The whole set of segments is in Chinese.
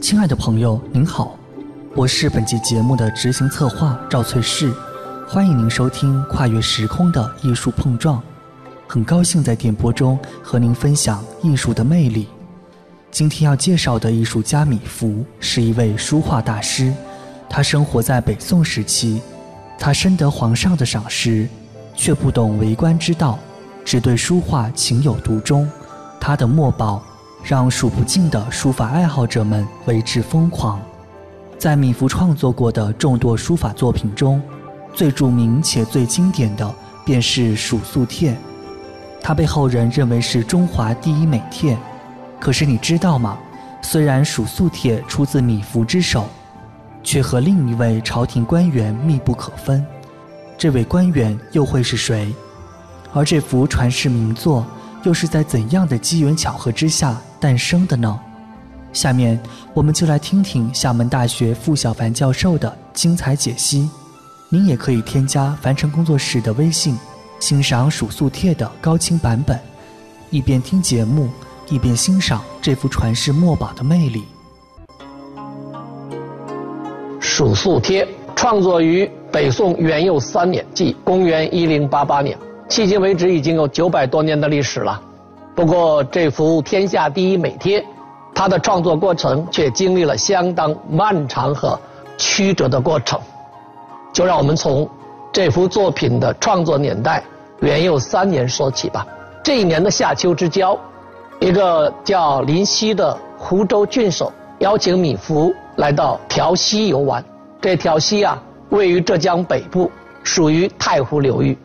亲爱的朋友，您好，我是本期节目的执行策划赵翠氏，欢迎您收听跨越时空的艺术碰撞，很高兴在电波中和您分享艺术的魅力。今天要介绍的艺术家米芾是一位书画大师，他生活在北宋时期，他深得皇上的赏识，却不懂为官之道，只对书画情有独钟。他的墨宝让数不尽的书法爱好者们为之疯狂。在米芾创作过的众多书法作品中，最著名且最经典的便是《蜀素帖》，它被后人认为是中华第一美帖。可是你知道吗？虽然《蜀素帖》出自米芾之手，却和另一位朝廷官员密不可分。这位官员又会是谁？而这幅传世名作又是在怎样的机缘巧合之下诞生的呢？下面我们就来听听厦门大学傅小凡教授的精彩解析。您也可以添加凡尘工作室的微信，欣赏《蜀素帖》的高清版本，一边听节目。一边欣赏这幅传世墨宝的魅力。《蜀素帖》创作于北宋元佑三年，即公元一零八八年，迄今为止已经有九百多年的历史了。不过，这幅天下第一美帖，它的创作过程却经历了相当漫长和曲折的过程。就让我们从这幅作品的创作年代元佑三年说起吧。这一年的夏秋之交。一个叫林夕的湖州郡守邀请米芾来到调溪游玩。这调溪啊，位于浙江北部，属于太湖流域。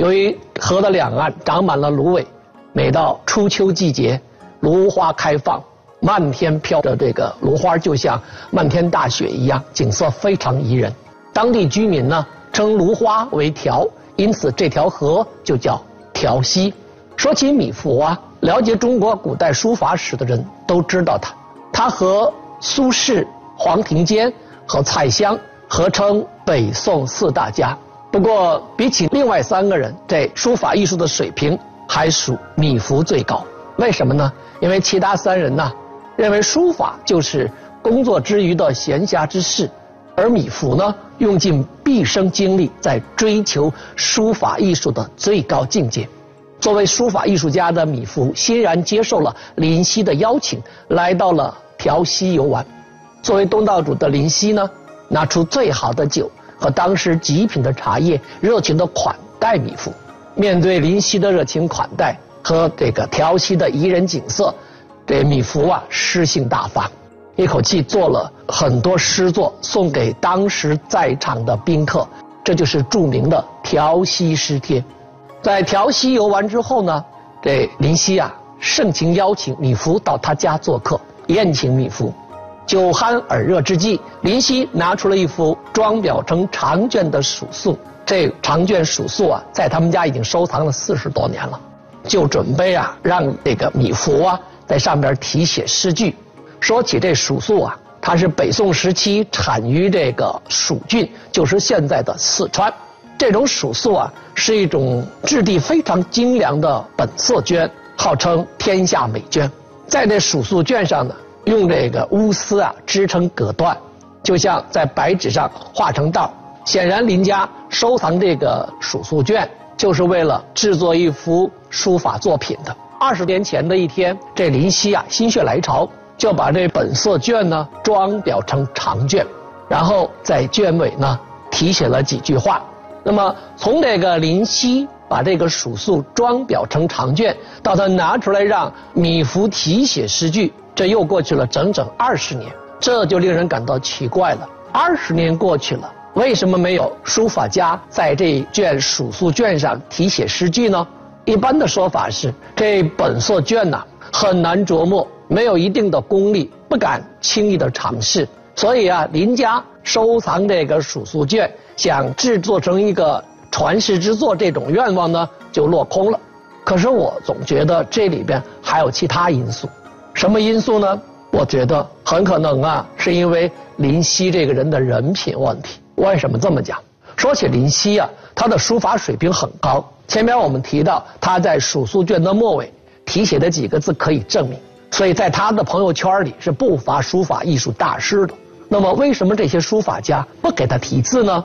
由于河的两岸长满了芦苇，每到初秋季节，芦花开放，漫天飘着这个芦花，就像漫天大雪一样，景色非常宜人。当地居民呢称芦花为调，因此这条河就叫调溪。说起米芾啊。了解中国古代书法史的人都知道他，他和苏轼、黄庭坚和蔡襄合称北宋四大家。不过，比起另外三个人，这书法艺术的水平还属米芾最高。为什么呢？因为其他三人呢，认为书法就是工作之余的闲暇之事，而米芾呢，用尽毕生精力在追求书法艺术的最高境界。作为书法艺术家的米芾欣然接受了林夕的邀请，来到了调溪游玩。作为东道主的林夕呢，拿出最好的酒和当时极品的茶叶，热情的款待米芾。面对林夕的热情款待和这个调溪的宜人景色，这米芾啊诗兴大发，一口气做了很多诗作送给当时在场的宾客，这就是著名的《调溪诗帖》。在调溪游玩之后呢，这林夕啊盛情邀请米芾到他家做客，宴请米芾。酒酣耳热之际，林夕拿出了一幅装裱成长卷的蜀素。这长卷蜀素啊，在他们家已经收藏了四十多年了，就准备啊让这个米芾啊在上边题写诗句。说起这蜀素啊，它是北宋时期产于这个蜀郡，就是现在的四川。这种蜀素啊，是一种质地非常精良的本色绢，号称天下美绢。在这蜀素绢上呢，用这个乌丝啊织成隔断，就像在白纸上画成道。显然，林家收藏这个蜀素卷，就是为了制作一幅书法作品的。二十年前的一天，这林夕啊心血来潮，就把这本色卷呢装裱成长卷，然后在卷尾呢题写了几句话。那么，从这个林夕把这个蜀素装裱成长卷，到他拿出来让米芾题写诗句，这又过去了整整二十年，这就令人感到奇怪了。二十年过去了，为什么没有书法家在这卷蜀素卷上题写诗句呢？一般的说法是，这本色卷呐很难琢磨，没有一定的功力，不敢轻易的尝试，所以啊，林家收藏这个蜀素卷。想制作成一个传世之作，这种愿望呢就落空了。可是我总觉得这里边还有其他因素，什么因素呢？我觉得很可能啊，是因为林夕这个人的人品问题。为什么这么讲？说起林夕啊，他的书法水平很高。前面我们提到他在《蜀素卷》的末尾题写的几个字可以证明，所以在他的朋友圈里是不乏书法艺术大师的。那么，为什么这些书法家不给他题字呢？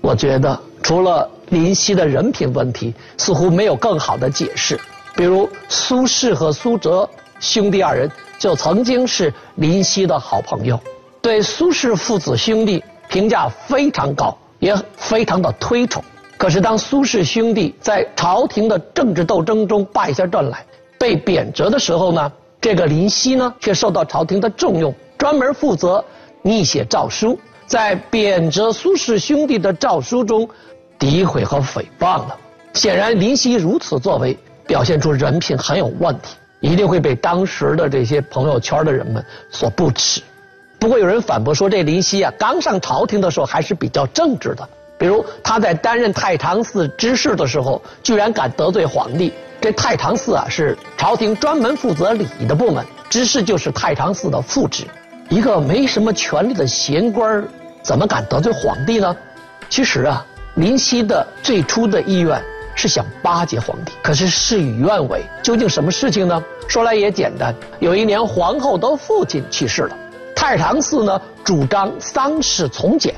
我觉得，除了林夕的人品问题，似乎没有更好的解释。比如，苏轼和苏辙兄弟二人就曾经是林夕的好朋友，对苏轼父子兄弟评价非常高，也非常的推崇。可是，当苏轼兄弟在朝廷的政治斗争中败下阵来，被贬谪的时候呢，这个林夕呢，却受到朝廷的重用，专门负责拟写诏书，在贬谪苏轼兄弟的诏书中，诋毁和诽谤了。显然，林夕如此作为，表现出人品很有问题，一定会被当时的这些朋友圈的人们所不齿。不过，有人反驳说，这林夕啊，刚上朝廷的时候还是比较正直的。比如他在担任太常寺知事的时候，居然敢得罪皇帝。这太常寺啊是朝廷专门负责礼仪的部门，知事就是太常寺的副职。一个没什么权力的闲官怎么敢得罪皇帝呢？其实啊，林夕的最初的意愿是想巴结皇帝，可是事与愿违。究竟什么事情呢？说来也简单，有一年皇后的父亲去世了，太常寺呢主张丧事从简。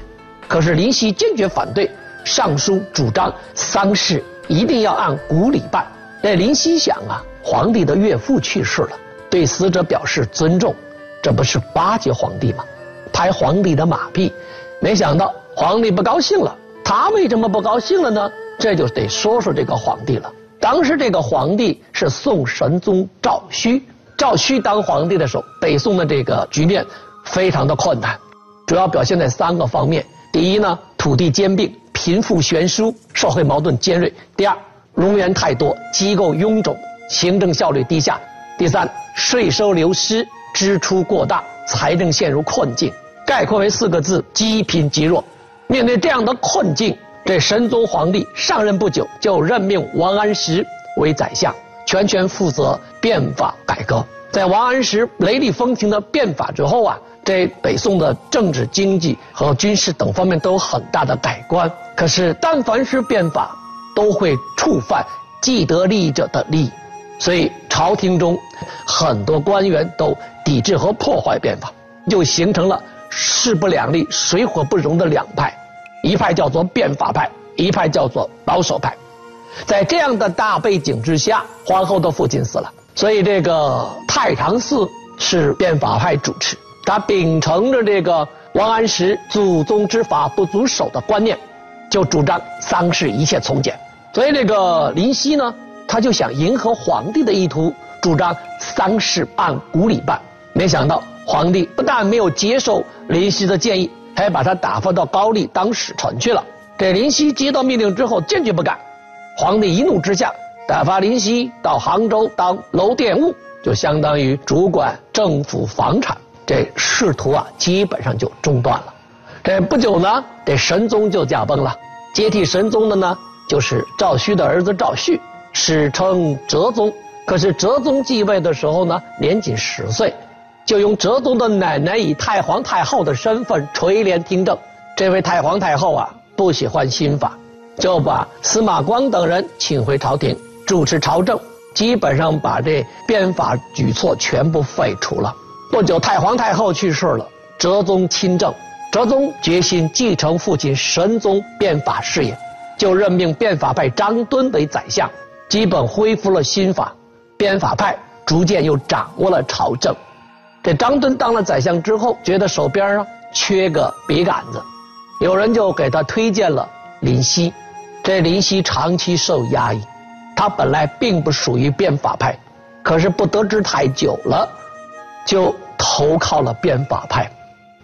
可是林夕坚决反对，上书主张丧事一定要按古礼办。那林夕想啊，皇帝的岳父去世了，对死者表示尊重，这不是巴结皇帝吗？拍皇帝的马屁。没想到皇帝不高兴了，他为什么不高兴了呢？这就得说说这个皇帝了。当时这个皇帝是宋神宗赵顼，赵顼当皇帝的时候，北宋的这个局面非常的困难，主要表现在三个方面。第一呢，土地兼并，贫富悬殊，社会矛盾尖锐；第二，冗员太多，机构臃肿，行政效率低下；第三，税收流失，支出过大，财政陷入困境。概括为四个字：积贫积弱。面对这样的困境，这神宗皇帝上任不久，就任命王安石为宰相，全权负责变法改革。在王安石雷厉风行的变法之后啊。这北宋的政治、经济和军事等方面都有很大的改观。可是，但凡是变法，都会触犯既得利益者的利益，所以朝廷中很多官员都抵制和破坏变法，就形成了势不两立、水火不容的两派。一派叫做变法派，一派叫做保守派。在这样的大背景之下，皇后的父亲死了，所以这个太常寺是变法派主持。他秉承着这个王安石祖宗之法不足守的观念，就主张丧事一切从简。所以这个林夕呢，他就想迎合皇帝的意图，主张丧事按古礼办。没想到皇帝不但没有接受林夕的建议，还把他打发到高丽当使臣去了。这林夕接到命令之后坚决不干，皇帝一怒之下打发林夕到杭州当楼店务，就相当于主管政府房产。这仕途啊，基本上就中断了。这不久呢，这神宗就驾崩了。接替神宗的呢，就是赵顼的儿子赵煦，史称哲宗。可是哲宗继位的时候呢，年仅十岁，就用哲宗的奶奶以太皇太后的身份垂帘听政。这位太皇太后啊，不喜欢新法，就把司马光等人请回朝廷主持朝政，基本上把这变法举措全部废除了。不久，太皇太后去世了，哲宗亲政。哲宗决心继承父亲神宗变法事业，就任命变法派张敦为宰相，基本恢复了新法。变法派逐渐又掌握了朝政。这张敦当了宰相之后，觉得手边啊缺个笔杆子，有人就给他推荐了林夕。这林夕长期受压抑，他本来并不属于变法派，可是不得志太久了。就投靠了变法派，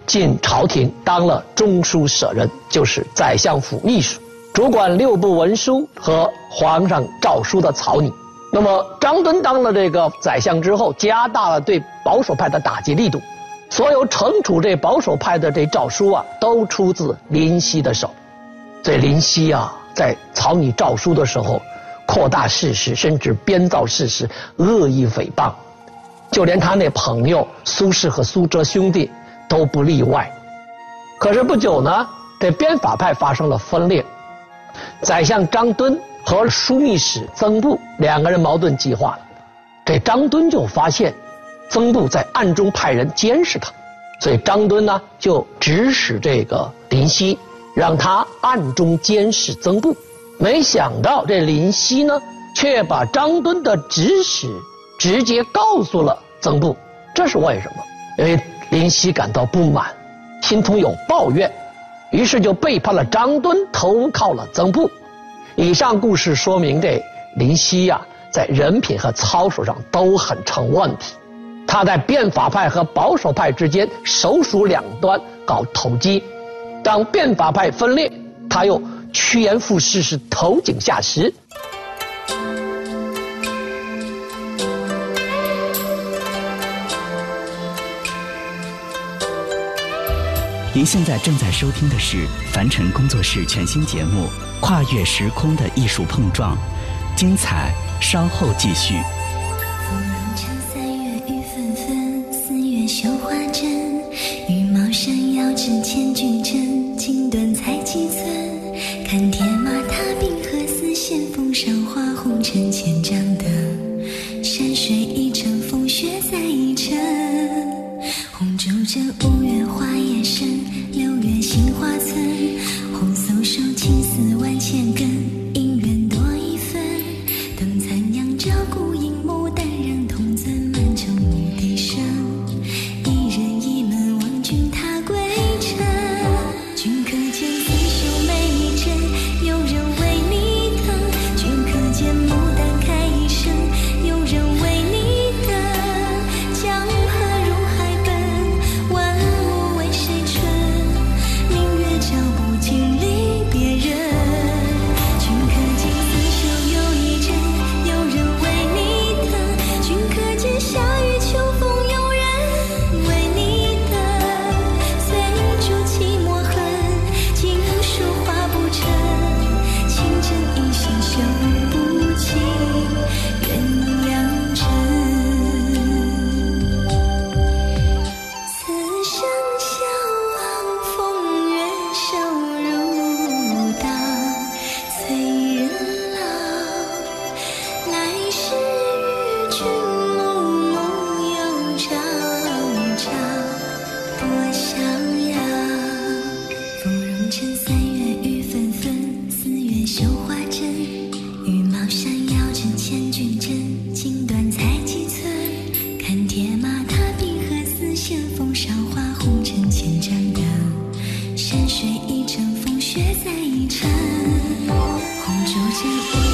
进朝廷当了中书舍人，就是宰相府秘书，主管六部文书和皇上诏书的草拟。那么张敦当了这个宰相之后，加大了对保守派的打击力度，所有惩处这保守派的这诏书啊，都出自林夕的手。这林夕啊，在草拟诏书的时候，扩大事实，甚至编造事实，恶意诽谤。就连他那朋友苏轼和苏辙兄弟都不例外。可是不久呢，这编法派发生了分裂，宰相张敦和枢密使曾布两个人矛盾激化了。这张敦就发现，曾布在暗中派人监视他，所以张敦呢就指使这个林夕，让他暗中监视曾布。没想到这林夕呢，却把张敦的指使直接告诉了曾布，这是为什么？因为林夕感到不满，心中有抱怨，于是就背叛了张敦，投靠了曾布。以上故事说明，这林夕呀，在人品和操守上都很成问题。他在变法派和保守派之间首鼠两端搞投机，当变法派分裂，他又趋炎附势，是投井下石。您现在正在收听的是凡尘工作室全新节目《跨越时空的艺术碰撞》，精彩稍后继续。芙蓉城三月雨纷纷，四月绣花针。羽毛扇遥指千军阵，锦缎裁几寸。看铁马踏冰河，丝线缝上不经意